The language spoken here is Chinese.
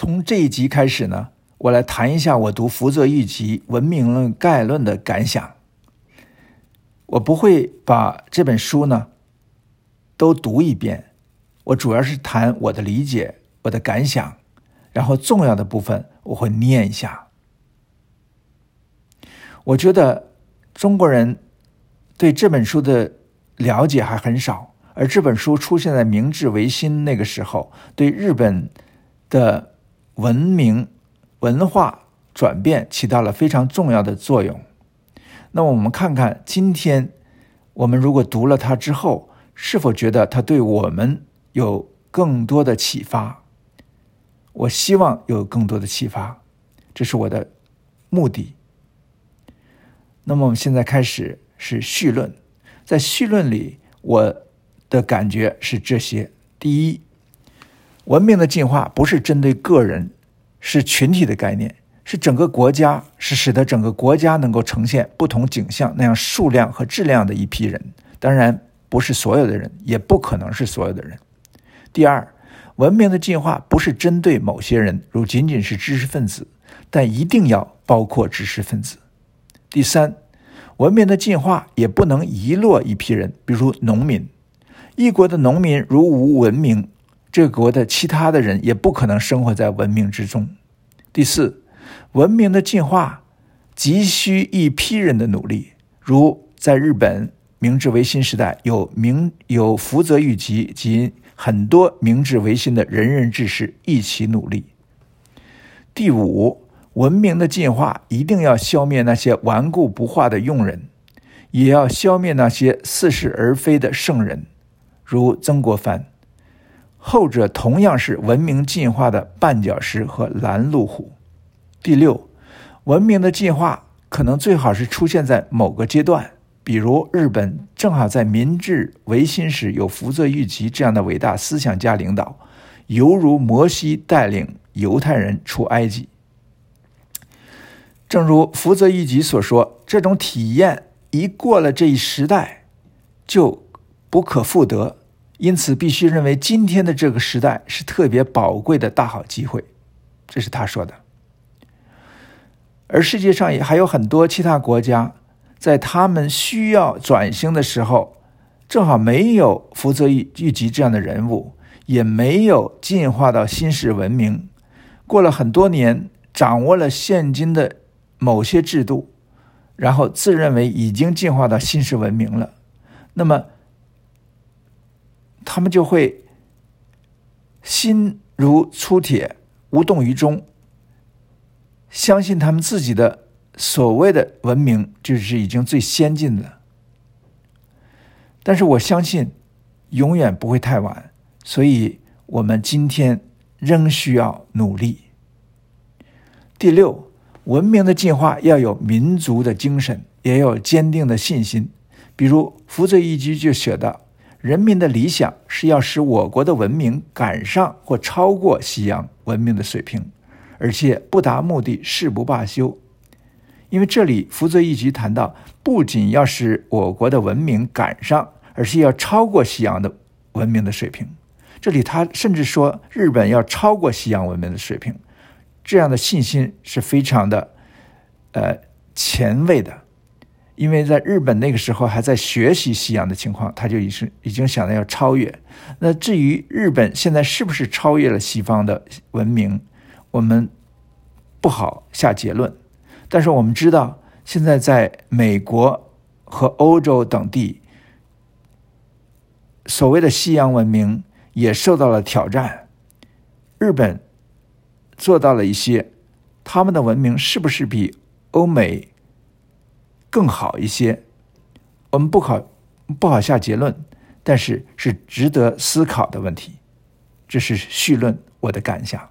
从这一集开始呢，我来谈一下我读福泽谕吉《文明论概论》的感想。我不会把这本书呢都读一遍，我主要是谈我的理解、我的感想，然后重要的部分我会念一下。我觉得中国人对这本书的了解还很少，而这本书出现在明治维新那个时候，对日本的。文明文化转变起到了非常重要的作用。那我们看看今天，我们如果读了它之后，是否觉得它对我们有更多的启发？我希望有更多的启发，这是我的目的。那么我们现在开始是序论，在序论里，我的感觉是这些：第一。文明的进化不是针对个人，是群体的概念，是整个国家，是使得整个国家能够呈现不同景象那样数量和质量的一批人。当然，不是所有的人，也不可能是所有的人。第二，文明的进化不是针对某些人，如仅仅是知识分子，但一定要包括知识分子。第三，文明的进化也不能遗落一批人，比如农民。一国的农民如无文明。这国的其他的人也不可能生活在文明之中。第四，文明的进化急需一批人的努力，如在日本明治维新时代，有明有福泽谕吉及很多明治维新的仁人志士一起努力。第五，文明的进化一定要消灭那些顽固不化的庸人，也要消灭那些似是而非的圣人，如曾国藩。后者同样是文明进化的绊脚石和拦路虎。第六，文明的进化可能最好是出现在某个阶段，比如日本正好在明治维新时有福泽谕吉这样的伟大思想家领导，犹如摩西带领犹太人出埃及。正如福泽谕吉所说，这种体验一过了这一时代，就不可复得。因此，必须认为今天的这个时代是特别宝贵的大好机会，这是他说的。而世界上也还有很多其他国家，在他们需要转型的时候，正好没有福泽谕谕吉这样的人物，也没有进化到新式文明。过了很多年，掌握了现今的某些制度，然后自认为已经进化到新式文明了，那么。他们就会心如粗铁，无动于衷，相信他们自己的所谓的文明就是已经最先进的。但是我相信，永远不会太晚，所以我们今天仍需要努力。第六，文明的进化要有民族的精神，也要有坚定的信心。比如福泽谕吉就写道。人民的理想是要使我国的文明赶上或超过西洋文明的水平，而且不达目的誓不罢休。因为这里福泽谕吉谈到，不仅要使我国的文明赶上，而是要超过西洋的文明的水平。这里他甚至说，日本要超过西洋文明的水平，这样的信心是非常的，呃，前卫的。因为在日本那个时候还在学习西洋的情况，他就已是已经想到要超越。那至于日本现在是不是超越了西方的文明，我们不好下结论。但是我们知道，现在在美国和欧洲等地，所谓的西洋文明也受到了挑战。日本做到了一些，他们的文明是不是比欧美？更好一些，我们不好不好下结论，但是是值得思考的问题。这是绪论我的感想。